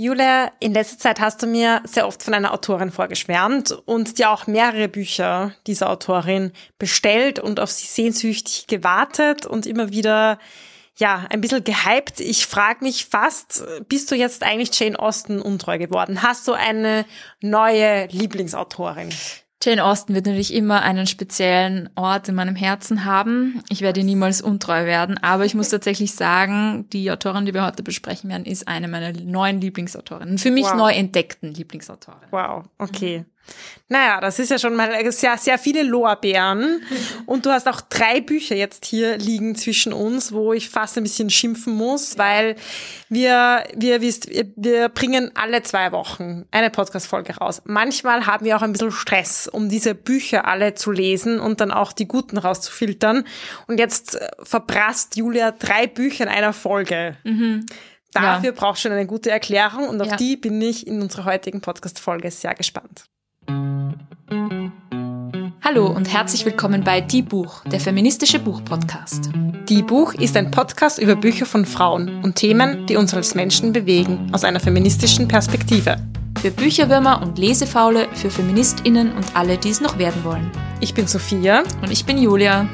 Julia, in letzter Zeit hast du mir sehr oft von einer Autorin vorgeschwärmt und dir auch mehrere Bücher dieser Autorin bestellt und auf sie sehnsüchtig gewartet und immer wieder ja, ein bisschen gehypt. Ich frage mich fast, bist du jetzt eigentlich Jane Austen untreu geworden? Hast du eine neue Lieblingsautorin? Jane Austen wird natürlich immer einen speziellen Ort in meinem Herzen haben. Ich werde niemals untreu werden, aber ich muss tatsächlich sagen, die Autorin, die wir heute besprechen werden, ist eine meiner neuen Lieblingsautorinnen. Für mich wow. neu entdeckten Lieblingsautorinnen. Wow, okay. Naja, das ist ja schon mal sehr, sehr viele Lorbeeren. Und du hast auch drei Bücher jetzt hier liegen zwischen uns, wo ich fast ein bisschen schimpfen muss, weil wir, wir wisst, wir bringen alle zwei Wochen eine Podcast-Folge raus. Manchmal haben wir auch ein bisschen Stress, um diese Bücher alle zu lesen und dann auch die guten rauszufiltern. Und jetzt äh, verprasst Julia drei Bücher in einer Folge. Mhm. Dafür ja. braucht schon eine gute Erklärung und auf ja. die bin ich in unserer heutigen Podcast-Folge sehr gespannt. Hallo und herzlich willkommen bei Die Buch, der feministische Buchpodcast. Die Buch ist ein Podcast über Bücher von Frauen und Themen, die uns als Menschen bewegen, aus einer feministischen Perspektive. Für Bücherwürmer und Lesefaule, für FeministInnen und alle, die es noch werden wollen. Ich bin Sophia. Und ich bin Julia.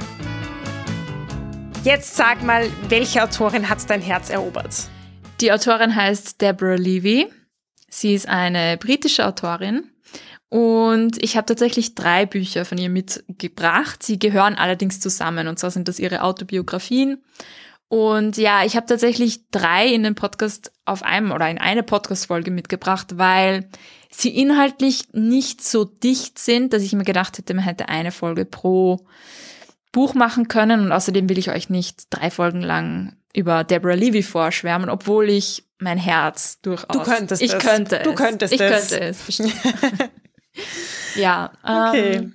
Jetzt sag mal, welche Autorin hat dein Herz erobert? Die Autorin heißt Deborah Levy. Sie ist eine britische Autorin und ich habe tatsächlich drei Bücher von ihr mitgebracht. Sie gehören allerdings zusammen. Und zwar sind das ihre Autobiografien. Und ja, ich habe tatsächlich drei in den Podcast auf einem oder in eine Podcast-Folge mitgebracht, weil sie inhaltlich nicht so dicht sind, dass ich mir gedacht hätte, man hätte eine Folge pro Buch machen können. Und außerdem will ich euch nicht drei Folgen lang über Deborah Levy vorschwärmen, obwohl ich mein Herz durchaus. Du könntest ich es. Könnte du könntest ich es. könnte es. ja. Okay. Ähm,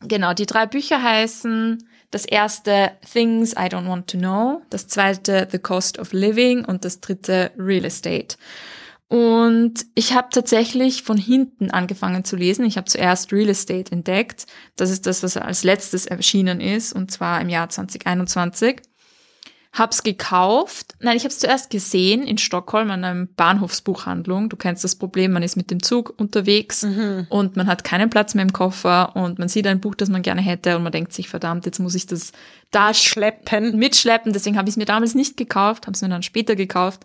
genau, die drei Bücher heißen das erste Things I Don't Want to Know, das zweite The Cost of Living und das dritte Real Estate. Und ich habe tatsächlich von hinten angefangen zu lesen. Ich habe zuerst Real Estate entdeckt. Das ist das, was als letztes erschienen ist, und zwar im Jahr 2021 hab's gekauft. Nein, ich habe es zuerst gesehen in Stockholm an einem Bahnhofsbuchhandlung. Du kennst das Problem, man ist mit dem Zug unterwegs mhm. und man hat keinen Platz mehr im Koffer und man sieht ein Buch, das man gerne hätte und man denkt sich, verdammt, jetzt muss ich das da schleppen, mitschleppen. Deswegen habe ich es mir damals nicht gekauft, habe es mir dann später gekauft,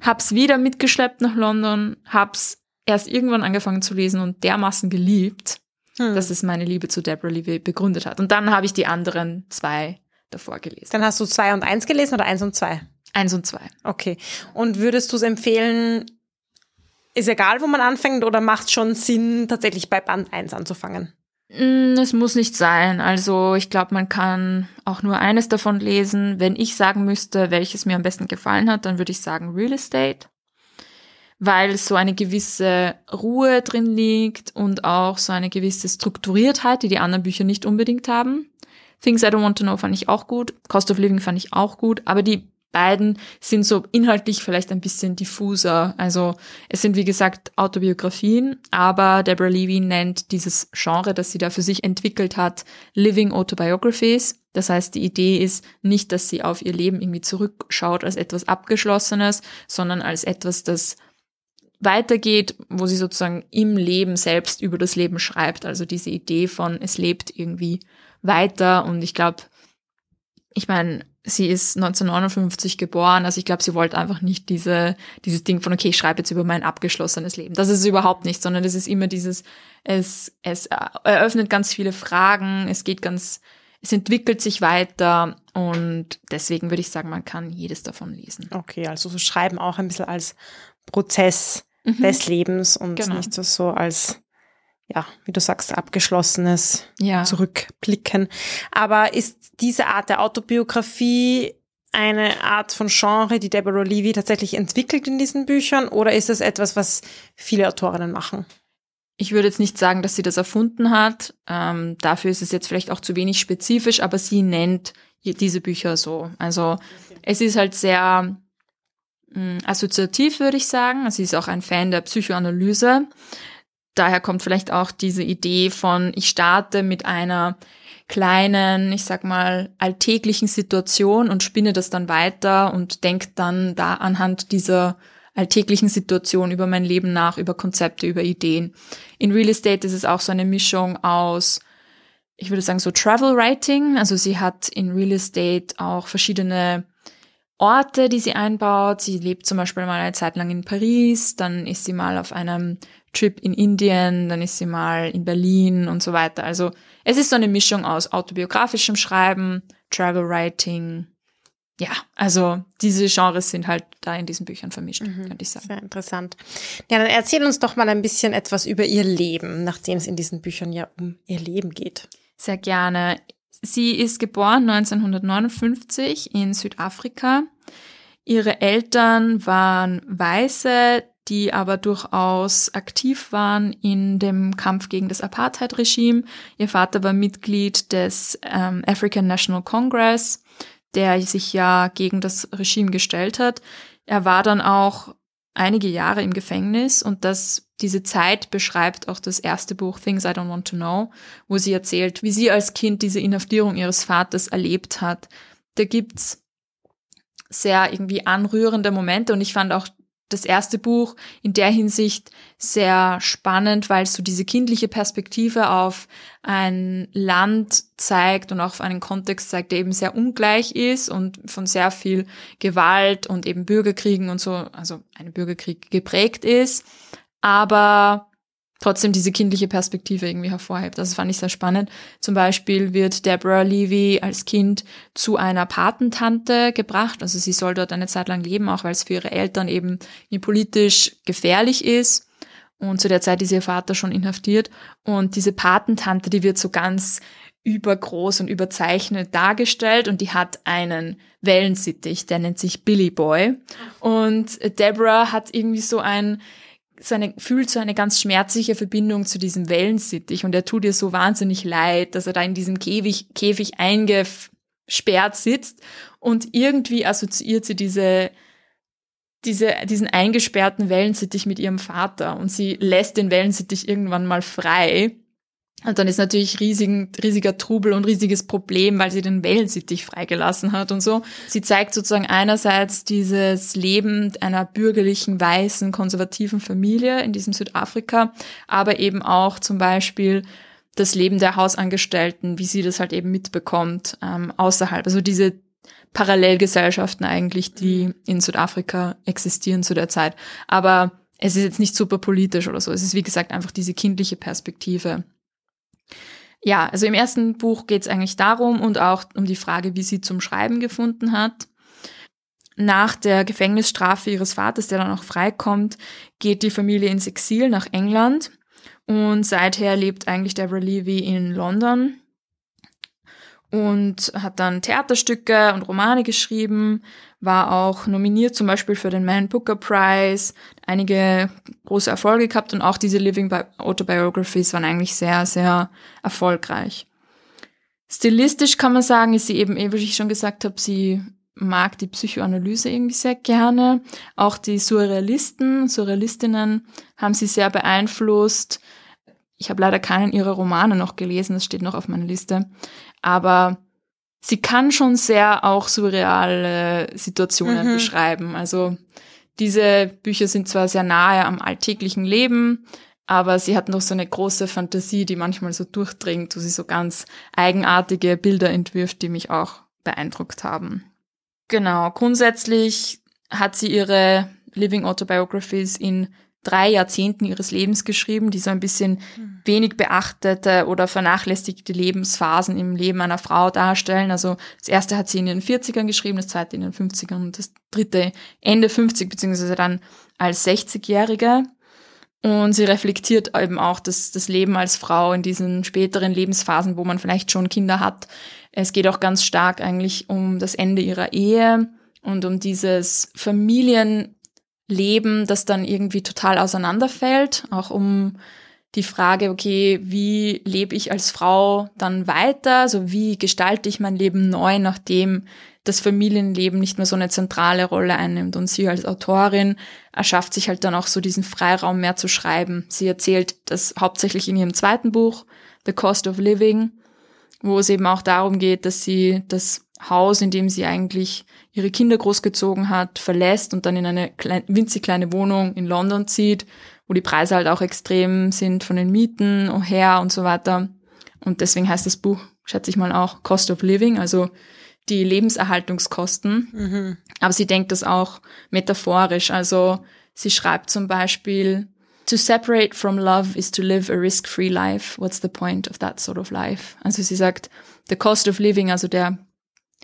hab's wieder mitgeschleppt nach London, hab's erst irgendwann angefangen zu lesen und dermaßen geliebt, hm. dass es meine Liebe zu Deborah Levy begründet hat. Und dann habe ich die anderen zwei davor gelesen. Dann hast du zwei und eins gelesen oder eins und zwei? Eins und zwei. Okay. Und würdest du es empfehlen, ist egal, wo man anfängt oder macht schon Sinn, tatsächlich bei Band 1 anzufangen? Mm, es muss nicht sein. Also ich glaube, man kann auch nur eines davon lesen. Wenn ich sagen müsste, welches mir am besten gefallen hat, dann würde ich sagen Real Estate, weil so eine gewisse Ruhe drin liegt und auch so eine gewisse Strukturiertheit, die die anderen Bücher nicht unbedingt haben. Things I Don't Want to Know fand ich auch gut. Cost of Living fand ich auch gut. Aber die beiden sind so inhaltlich vielleicht ein bisschen diffuser. Also es sind wie gesagt Autobiografien, aber Deborah Levy nennt dieses Genre, das sie da für sich entwickelt hat, Living Autobiographies. Das heißt, die Idee ist nicht, dass sie auf ihr Leben irgendwie zurückschaut als etwas Abgeschlossenes, sondern als etwas, das weitergeht, wo sie sozusagen im Leben selbst über das Leben schreibt. Also diese Idee von, es lebt irgendwie weiter und ich glaube, ich meine, sie ist 1959 geboren, also ich glaube, sie wollte einfach nicht diese, dieses Ding von, okay, ich schreibe jetzt über mein abgeschlossenes Leben. Das ist es überhaupt nicht, sondern es ist immer dieses, es, es eröffnet ganz viele Fragen, es geht ganz, es entwickelt sich weiter und deswegen würde ich sagen, man kann jedes davon lesen. Okay, also so schreiben auch ein bisschen als Prozess mhm. des Lebens und genau. nicht so, so als ja, wie du sagst, abgeschlossenes ja. Zurückblicken. Aber ist diese Art der Autobiografie eine Art von Genre, die Deborah Levy tatsächlich entwickelt in diesen Büchern oder ist es etwas, was viele Autorinnen machen? Ich würde jetzt nicht sagen, dass sie das erfunden hat. Ähm, dafür ist es jetzt vielleicht auch zu wenig spezifisch, aber sie nennt diese Bücher so. Also es ist halt sehr mh, mm, assoziativ, würde ich sagen. Sie ist auch ein Fan der Psychoanalyse daher kommt vielleicht auch diese Idee von, ich starte mit einer kleinen, ich sag mal, alltäglichen Situation und spinne das dann weiter und denke dann da anhand dieser alltäglichen Situationen, über mein Leben nach, über Konzepte, über Ideen. In Real Estate ist es auch so eine Mischung aus, ich würde sagen, so Travel Writing. Also sie hat in Real Estate auch verschiedene Orte, die sie einbaut. Sie lebt zum Beispiel mal eine Zeit lang in Paris, dann ist sie mal auf einem Trip in Indien, dann ist sie mal in Berlin und so weiter. Also es ist so eine Mischung aus autobiografischem Schreiben, Travel Writing. Ja, also diese Genres sind halt da in diesen Büchern vermischt, mhm, könnte ich sagen. Sehr interessant. Ja, dann erzähl uns doch mal ein bisschen etwas über ihr Leben, nachdem es in diesen Büchern ja um ihr Leben geht. Sehr gerne. Sie ist geboren 1959 in Südafrika. Ihre Eltern waren Weiße, die aber durchaus aktiv waren in dem Kampf gegen das Apartheid-Regime. Ihr Vater war Mitglied des ähm, African National Congress, der sich ja gegen das Regime gestellt hat. Er war dann auch einige Jahre im Gefängnis und das, diese Zeit beschreibt auch das erste Buch Things I Don't Want to Know, wo sie erzählt, wie sie als Kind diese Inhaftierung ihres Vaters erlebt hat. Da gibt's sehr irgendwie anrührende Momente und ich fand auch das erste Buch in der Hinsicht sehr spannend, weil es so diese kindliche Perspektive auf ein Land zeigt und auch auf einen Kontext zeigt, der eben sehr ungleich ist und von sehr viel Gewalt und eben Bürgerkriegen und so, also ein Bürgerkrieg geprägt ist. Aber trotzdem diese kindliche Perspektive irgendwie hervorhebt. Das fand ich sehr spannend. Zum Beispiel wird Deborah Levy als Kind zu einer Patentante gebracht. Also sie soll dort eine Zeit lang leben, auch weil es für ihre Eltern eben politisch gefährlich ist. Und zu der Zeit ist ihr Vater schon inhaftiert. Und diese Patentante, die wird so ganz übergroß und überzeichnet dargestellt und die hat einen Wellensittich, der nennt sich Billy Boy. Und Deborah hat irgendwie so ein so eine, fühlt so eine ganz schmerzliche Verbindung zu diesem Wellensittich und er tut ihr so wahnsinnig leid, dass er da in diesem Käfig, Käfig eingesperrt sitzt und irgendwie assoziiert sie diese, diese, diesen eingesperrten Wellensittich mit ihrem Vater und sie lässt den Wellensittich irgendwann mal frei und dann ist natürlich riesigen, riesiger Trubel und riesiges Problem, weil sie den Wellensittich freigelassen hat und so. Sie zeigt sozusagen einerseits dieses Leben einer bürgerlichen, weißen, konservativen Familie in diesem Südafrika, aber eben auch zum Beispiel das Leben der Hausangestellten, wie sie das halt eben mitbekommt, ähm, außerhalb. Also diese Parallelgesellschaften eigentlich, die in Südafrika existieren zu der Zeit. Aber es ist jetzt nicht super politisch oder so. Es ist, wie gesagt, einfach diese kindliche Perspektive ja, also im ersten Buch geht es eigentlich darum und auch um die Frage, wie sie zum Schreiben gefunden hat. Nach der Gefängnisstrafe ihres Vaters, der dann auch freikommt, geht die Familie ins Exil nach England und seither lebt eigentlich Deborah Levy in London und hat dann Theaterstücke und Romane geschrieben, war auch nominiert zum Beispiel für den Man Booker Prize, einige große Erfolge gehabt und auch diese Living Autobiographies waren eigentlich sehr, sehr erfolgreich. Stilistisch kann man sagen, ist sie eben, wie ich schon gesagt habe, sie mag die Psychoanalyse irgendwie sehr gerne. Auch die Surrealisten, Surrealistinnen haben sie sehr beeinflusst. Ich habe leider keinen ihrer Romane noch gelesen, das steht noch auf meiner Liste. Aber sie kann schon sehr auch surreale Situationen mhm. beschreiben. Also diese Bücher sind zwar sehr nahe am alltäglichen Leben, aber sie hat noch so eine große Fantasie, die manchmal so durchdringt, wo sie so ganz eigenartige Bilder entwirft, die mich auch beeindruckt haben. Genau, grundsätzlich hat sie ihre Living Autobiographies in drei Jahrzehnten ihres Lebens geschrieben, die so ein bisschen mhm. wenig beachtete oder vernachlässigte Lebensphasen im Leben einer Frau darstellen. Also das erste hat sie in den 40ern geschrieben, das zweite in den 50ern und das dritte Ende 50 beziehungsweise dann als 60-Jährige. Und sie reflektiert eben auch das, das Leben als Frau in diesen späteren Lebensphasen, wo man vielleicht schon Kinder hat. Es geht auch ganz stark eigentlich um das Ende ihrer Ehe und um dieses Familien Leben, das dann irgendwie total auseinanderfällt, auch um die Frage, okay, wie lebe ich als Frau dann weiter? Also wie gestalte ich mein Leben neu, nachdem das Familienleben nicht mehr so eine zentrale Rolle einnimmt? Und sie als Autorin erschafft sich halt dann auch so diesen Freiraum mehr zu schreiben. Sie erzählt das hauptsächlich in ihrem zweiten Buch, The Cost of Living, wo es eben auch darum geht, dass sie das Haus, in dem sie eigentlich ihre Kinder großgezogen hat, verlässt und dann in eine klein, winzig kleine Wohnung in London zieht, wo die Preise halt auch extrem sind von den Mieten her und so weiter. Und deswegen heißt das Buch, schätze ich mal auch, Cost of Living, also die Lebenserhaltungskosten. Mhm. Aber sie denkt das auch metaphorisch. Also sie schreibt zum Beispiel, To separate from love is to live a risk-free life. What's the point of that sort of life? Also sie sagt, the cost of living, also der,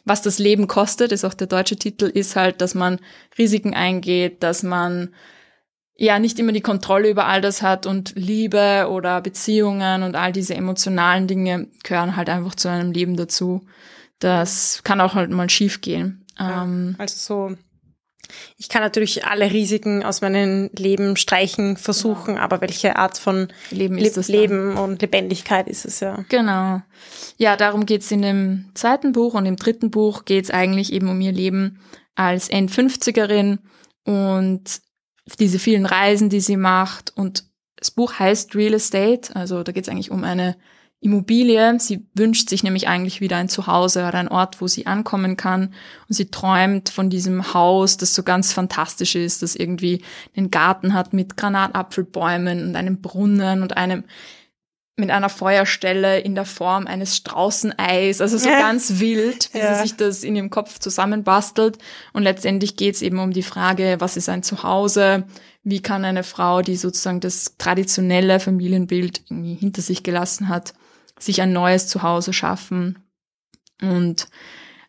was das Leben kostet, ist auch der deutsche Titel, ist halt, dass man Risiken eingeht, dass man ja nicht immer die Kontrolle über all das hat und Liebe oder Beziehungen und all diese emotionalen Dinge gehören halt einfach zu einem Leben dazu. Das kann auch halt mal schief gehen. Ja, ähm, also so ich kann natürlich alle Risiken aus meinem Leben streichen, versuchen, aber welche Art von Leben, ist Le Leben und Lebendigkeit ist es ja. Genau. Ja, darum geht's in dem zweiten Buch und im dritten Buch geht's eigentlich eben um ihr Leben als End-50erin und diese vielen Reisen, die sie macht. Und das Buch heißt Real Estate, also da geht's eigentlich um eine Immobilie. Sie wünscht sich nämlich eigentlich wieder ein Zuhause oder ein Ort, wo sie ankommen kann. Und sie träumt von diesem Haus, das so ganz fantastisch ist, das irgendwie einen Garten hat mit Granatapfelbäumen und einem Brunnen und einem mit einer Feuerstelle in der Form eines Straußeneis, also so ganz wild, wie ja. sie sich das in ihrem Kopf zusammenbastelt. Und letztendlich geht es eben um die Frage, was ist ein Zuhause? Wie kann eine Frau, die sozusagen das traditionelle Familienbild irgendwie hinter sich gelassen hat, sich ein neues Zuhause schaffen. Und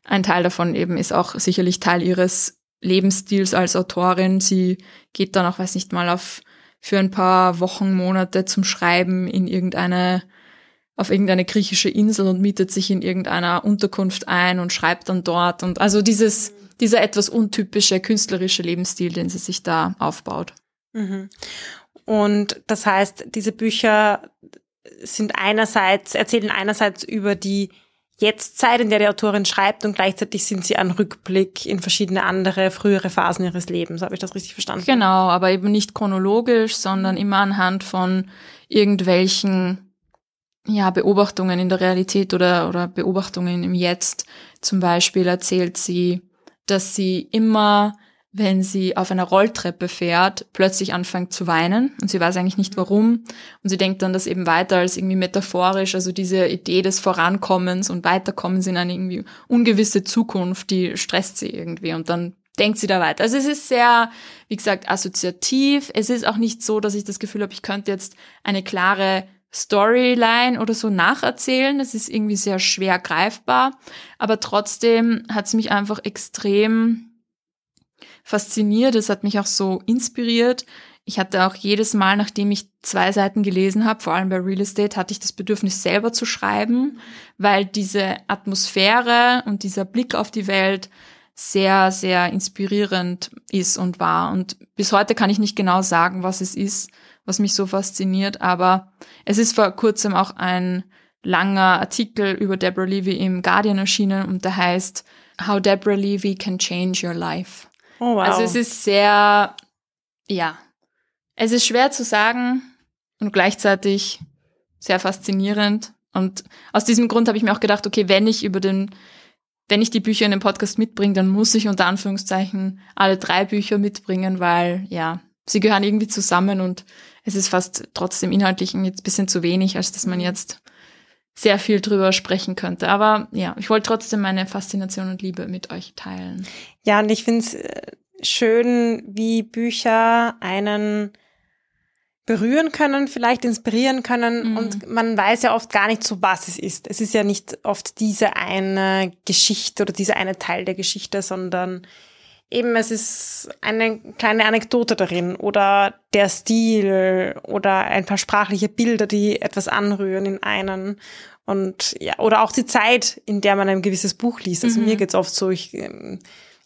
ein Teil davon eben ist auch sicherlich Teil ihres Lebensstils als Autorin. Sie geht dann auch, weiß nicht mal, auf für ein paar Wochen, Monate zum Schreiben in irgendeine, auf irgendeine griechische Insel und mietet sich in irgendeiner Unterkunft ein und schreibt dann dort. Und also dieses, dieser etwas untypische künstlerische Lebensstil, den sie sich da aufbaut. Mhm. Und das heißt, diese Bücher sind einerseits, erzählen einerseits über die Jetztzeit, in der die Autorin schreibt und gleichzeitig sind sie ein Rückblick in verschiedene andere, frühere Phasen ihres Lebens. Habe ich das richtig verstanden? Genau, aber eben nicht chronologisch, sondern immer anhand von irgendwelchen ja, Beobachtungen in der Realität oder, oder Beobachtungen im Jetzt. Zum Beispiel erzählt sie, dass sie immer wenn sie auf einer Rolltreppe fährt, plötzlich anfängt zu weinen und sie weiß eigentlich nicht warum und sie denkt dann das eben weiter als irgendwie metaphorisch, also diese Idee des Vorankommens und Weiterkommens in eine irgendwie ungewisse Zukunft, die stresst sie irgendwie und dann denkt sie da weiter. Also es ist sehr, wie gesagt, assoziativ. Es ist auch nicht so, dass ich das Gefühl habe, ich könnte jetzt eine klare Storyline oder so nacherzählen. Das ist irgendwie sehr schwer greifbar, aber trotzdem hat es mich einfach extrem fasziniert. Es hat mich auch so inspiriert. Ich hatte auch jedes Mal, nachdem ich zwei Seiten gelesen habe, vor allem bei Real Estate, hatte ich das Bedürfnis selber zu schreiben, weil diese Atmosphäre und dieser Blick auf die Welt sehr, sehr inspirierend ist und war. Und bis heute kann ich nicht genau sagen, was es ist, was mich so fasziniert, aber es ist vor kurzem auch ein langer Artikel über Deborah Levy im Guardian erschienen und der heißt How Deborah Levy Can Change Your Life. Oh, wow. Also es ist sehr, ja, es ist schwer zu sagen und gleichzeitig sehr faszinierend. Und aus diesem Grund habe ich mir auch gedacht, okay, wenn ich über den, wenn ich die Bücher in den Podcast mitbringe, dann muss ich unter Anführungszeichen alle drei Bücher mitbringen, weil ja, sie gehören irgendwie zusammen und es ist fast trotzdem inhaltlich jetzt bisschen zu wenig, als dass man jetzt sehr viel drüber sprechen könnte. Aber ja, ich wollte trotzdem meine Faszination und Liebe mit euch teilen. Ja, und ich finde es äh, schön, wie Bücher einen berühren können, vielleicht inspirieren können mhm. und man weiß ja oft gar nicht so, was es ist. Es ist ja nicht oft diese eine Geschichte oder dieser eine Teil der Geschichte, sondern eben es ist eine kleine Anekdote darin oder der Stil oder ein paar sprachliche Bilder, die etwas anrühren in einen. Und ja, oder auch die Zeit, in der man ein gewisses Buch liest. Also mhm. mir geht's oft so, ich, ähm,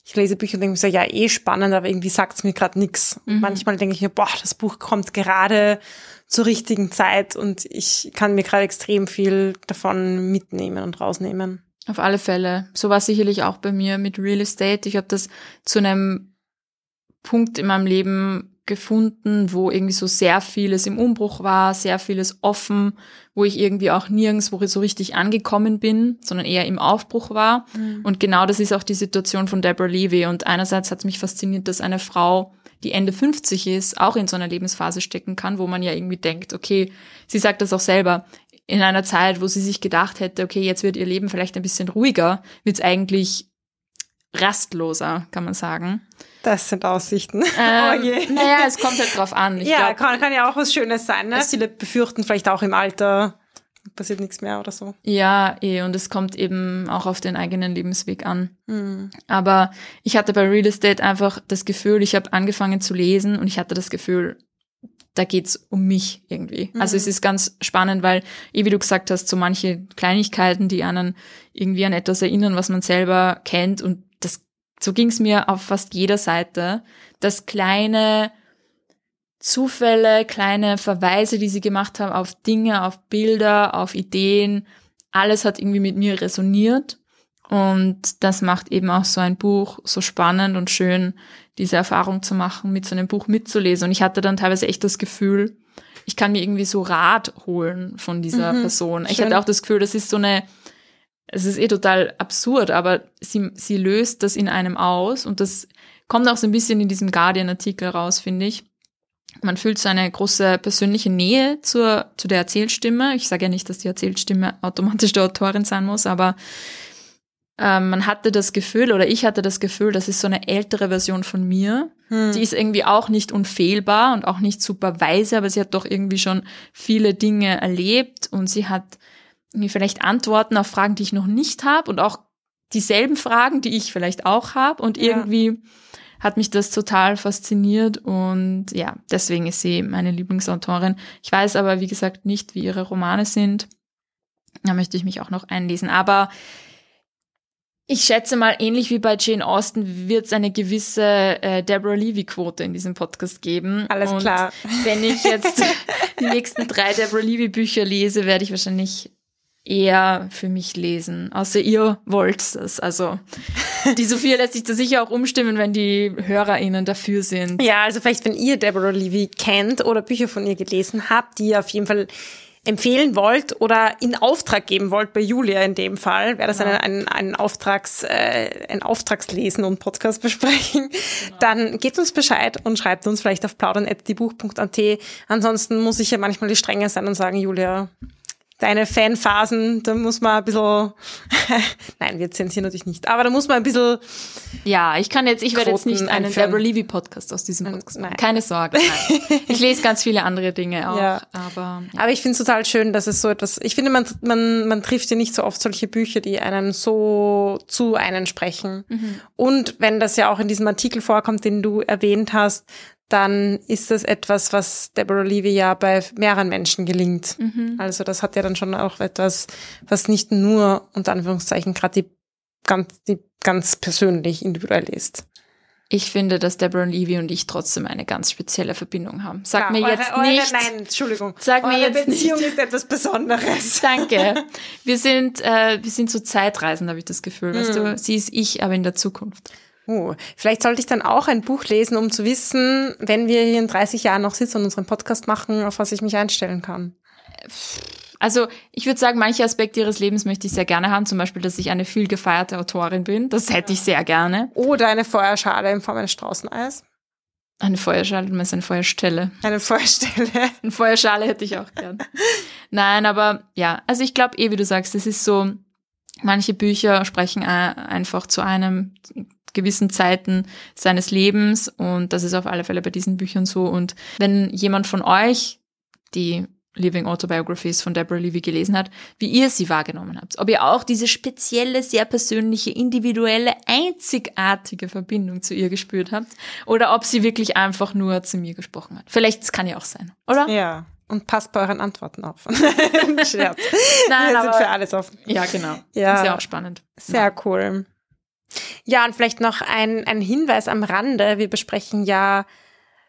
ich lese Bücher und denke mir so, ja, eh spannend, aber irgendwie sagt's mir gerade nix. Mhm. Manchmal denke ich mir, boah, das Buch kommt gerade zur richtigen Zeit und ich kann mir gerade extrem viel davon mitnehmen und rausnehmen. Auf alle Fälle. So war sicherlich auch bei mir mit Real Estate. Ich habe das zu einem Punkt in meinem Leben gefunden, wo irgendwie so sehr vieles im Umbruch war, sehr vieles offen, wo ich irgendwie auch nirgendwo so richtig angekommen bin, sondern eher im Aufbruch war. Mhm. Und genau das ist auch die Situation von Deborah Levy. Und einerseits hat es mich fasziniert, dass eine Frau, die Ende 50 ist, auch in so einer Lebensphase stecken kann, wo man ja irgendwie denkt, okay, sie sagt das auch selber, in einer Zeit, wo sie sich gedacht hätte, okay, jetzt wird ihr Leben vielleicht ein bisschen ruhiger, wird es eigentlich rastloser, kann man sagen. Das sind Aussichten. Ähm, oh je. Naja, es kommt halt drauf an. Ich ja, glaub, kann, kann ja auch was Schönes sein. Ne? Viele befürchten vielleicht auch im Alter passiert nichts mehr oder so. Ja, eh, und es kommt eben auch auf den eigenen Lebensweg an. Mhm. Aber ich hatte bei Real Estate einfach das Gefühl, ich habe angefangen zu lesen und ich hatte das Gefühl, da geht's um mich irgendwie. Mhm. Also es ist ganz spannend, weil, eh wie du gesagt hast, so manche Kleinigkeiten, die einen irgendwie an etwas erinnern, was man selber kennt und das so ging's mir auf fast jeder Seite, dass kleine Zufälle, kleine Verweise, die sie gemacht haben auf Dinge, auf Bilder, auf Ideen, alles hat irgendwie mit mir resoniert. Und das macht eben auch so ein Buch so spannend und schön, diese Erfahrung zu machen, mit so einem Buch mitzulesen. Und ich hatte dann teilweise echt das Gefühl, ich kann mir irgendwie so Rat holen von dieser mhm, Person. Ich schön. hatte auch das Gefühl, das ist so eine es ist eh total absurd, aber sie, sie löst das in einem aus und das kommt auch so ein bisschen in diesem Guardian-Artikel raus, finde ich. Man fühlt so eine große persönliche Nähe zur, zu der Erzählstimme. Ich sage ja nicht, dass die Erzählstimme automatisch der Autorin sein muss, aber äh, man hatte das Gefühl, oder ich hatte das Gefühl, das ist so eine ältere Version von mir. Hm. Die ist irgendwie auch nicht unfehlbar und auch nicht super weise, aber sie hat doch irgendwie schon viele Dinge erlebt und sie hat mir vielleicht Antworten auf Fragen, die ich noch nicht habe und auch dieselben Fragen, die ich vielleicht auch habe. Und irgendwie ja. hat mich das total fasziniert und ja, deswegen ist sie meine Lieblingsautorin. Ich weiß aber, wie gesagt, nicht, wie ihre Romane sind. Da möchte ich mich auch noch einlesen. Aber ich schätze mal, ähnlich wie bei Jane Austen wird es eine gewisse äh, Deborah Levy-Quote in diesem Podcast geben. Alles und klar. Wenn ich jetzt die nächsten drei Deborah Levy-Bücher lese, werde ich wahrscheinlich eher für mich lesen. Außer ihr wollt es. Also die Sophia lässt sich da sicher auch umstimmen, wenn die HörerInnen dafür sind. Ja, also vielleicht, wenn ihr Deborah Levy kennt oder Bücher von ihr gelesen habt, die ihr auf jeden Fall empfehlen wollt oder in Auftrag geben wollt, bei Julia in dem Fall, wäre das ja. ein, ein, ein, Auftrags, äh, ein Auftragslesen und Podcast besprechen, genau. dann gebt uns Bescheid und schreibt uns vielleicht auf plaudern.diebuch.at. Ansonsten muss ich ja manchmal die Strenge sein und sagen, Julia, deine Fanphasen, da muss man ein bisschen, nein, wir zensieren natürlich nicht, aber da muss man ein bisschen. Ja, ich kann jetzt, ich werde jetzt nicht einen Deborah Levy Podcast aus diesem Podcast machen. Keine Sorge. Nein. Ich lese ganz viele andere Dinge auch, ja. aber. Ja. Aber ich finde es total schön, dass es so etwas, ich finde, man, man, man trifft ja nicht so oft solche Bücher, die einen so zu einen sprechen. Mhm. Und wenn das ja auch in diesem Artikel vorkommt, den du erwähnt hast, dann ist das etwas, was Deborah Levy ja bei mehreren Menschen gelingt. Mhm. Also das hat ja dann schon auch etwas, was nicht nur unter Anführungszeichen gerade die ganz, die ganz persönlich individuell ist. Ich finde, dass Deborah Levy und ich trotzdem eine ganz spezielle Verbindung haben. Sag Klar, mir jetzt eure, nicht. nein, Entschuldigung. Sag eure mir jetzt Beziehung nicht. ist etwas Besonderes. Danke. Wir sind, äh, wir sind so Zeitreisend, habe ich das Gefühl. Weißt mhm. du, sie ist ich, aber in der Zukunft. Oh, vielleicht sollte ich dann auch ein Buch lesen, um zu wissen, wenn wir hier in 30 Jahren noch sitzen und unseren Podcast machen, auf was ich mich einstellen kann. Also ich würde sagen, manche Aspekte ihres Lebens möchte ich sehr gerne haben. Zum Beispiel, dass ich eine viel gefeierte Autorin bin. Das hätte ich sehr gerne. Oder eine Feuerschale in Form eines Straußeneis. Eine Feuerschale, du meinst eine Feuerstelle. Eine Feuerstelle. Eine Feuerschale hätte ich auch gern. Nein, aber ja, also ich glaube eh, wie du sagst, es ist so, manche Bücher sprechen einfach zu einem gewissen Zeiten seines Lebens und das ist auf alle Fälle bei diesen Büchern so. Und wenn jemand von euch die Living Autobiographies von Deborah Levy gelesen hat, wie ihr sie wahrgenommen habt. Ob ihr auch diese spezielle, sehr persönliche, individuelle, einzigartige Verbindung zu ihr gespürt habt oder ob sie wirklich einfach nur zu mir gesprochen hat. Vielleicht, kann ja auch sein, oder? Ja. Und passt bei euren Antworten auf. Scherz. Nein, Wir sind für alles offen. Ja, genau. Ja. Ist ja auch spannend. Sehr ja. cool. Ja, und vielleicht noch ein, ein Hinweis am Rande. Wir besprechen ja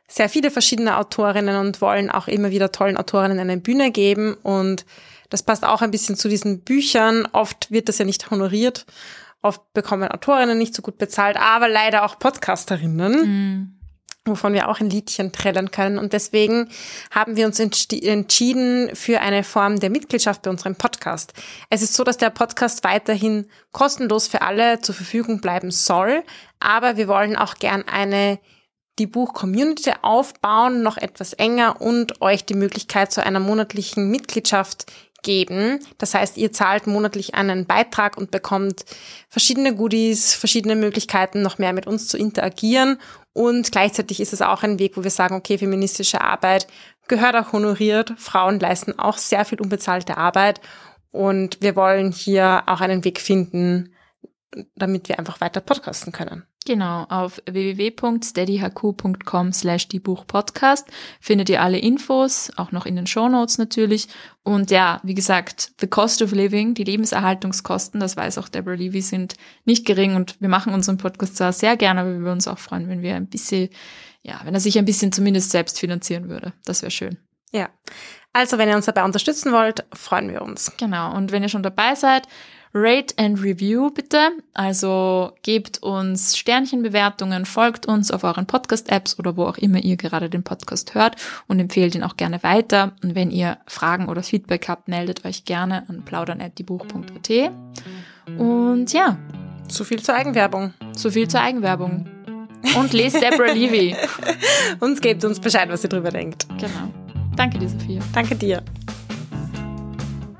sehr viele verschiedene Autorinnen und wollen auch immer wieder tollen Autorinnen eine Bühne geben. Und das passt auch ein bisschen zu diesen Büchern. Oft wird das ja nicht honoriert. Oft bekommen Autorinnen nicht so gut bezahlt, aber leider auch Podcasterinnen. Mhm. Wovon wir auch ein Liedchen trällern können. Und deswegen haben wir uns entschieden für eine Form der Mitgliedschaft bei unserem Podcast. Es ist so, dass der Podcast weiterhin kostenlos für alle zur Verfügung bleiben soll, aber wir wollen auch gern eine die Buch-Community aufbauen, noch etwas enger und euch die Möglichkeit zu einer monatlichen Mitgliedschaft geben. Das heißt, ihr zahlt monatlich einen Beitrag und bekommt verschiedene Goodies, verschiedene Möglichkeiten, noch mehr mit uns zu interagieren. Und gleichzeitig ist es auch ein Weg, wo wir sagen, okay, feministische Arbeit gehört auch honoriert. Frauen leisten auch sehr viel unbezahlte Arbeit. Und wir wollen hier auch einen Weg finden, damit wir einfach weiter podcasten können. Genau, auf www.steadyhq.com slash die Buchpodcast findet ihr alle Infos, auch noch in den Shownotes natürlich. Und ja, wie gesagt, the cost of living, die Lebenserhaltungskosten, das weiß auch Deborah Levy, sind nicht gering und wir machen unseren Podcast zwar sehr gerne, aber wir würden uns auch freuen, wenn wir ein bisschen, ja, wenn er sich ein bisschen zumindest selbst finanzieren würde. Das wäre schön. Ja. Also, wenn ihr uns dabei unterstützen wollt, freuen wir uns. Genau. Und wenn ihr schon dabei seid, Rate and Review bitte. Also gebt uns Sternchenbewertungen, folgt uns auf euren Podcast-Apps oder wo auch immer ihr gerade den Podcast hört und empfehlt ihn auch gerne weiter. Und wenn ihr Fragen oder Feedback habt, meldet euch gerne an plaudern.diebuch.at. Und ja. So viel zur Eigenwerbung. So viel zur Eigenwerbung. Und lest Deborah Levy. und gebt uns Bescheid, was ihr drüber denkt. Genau. Danke dir, Sophia. Danke dir.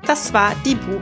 Das war Die Buch,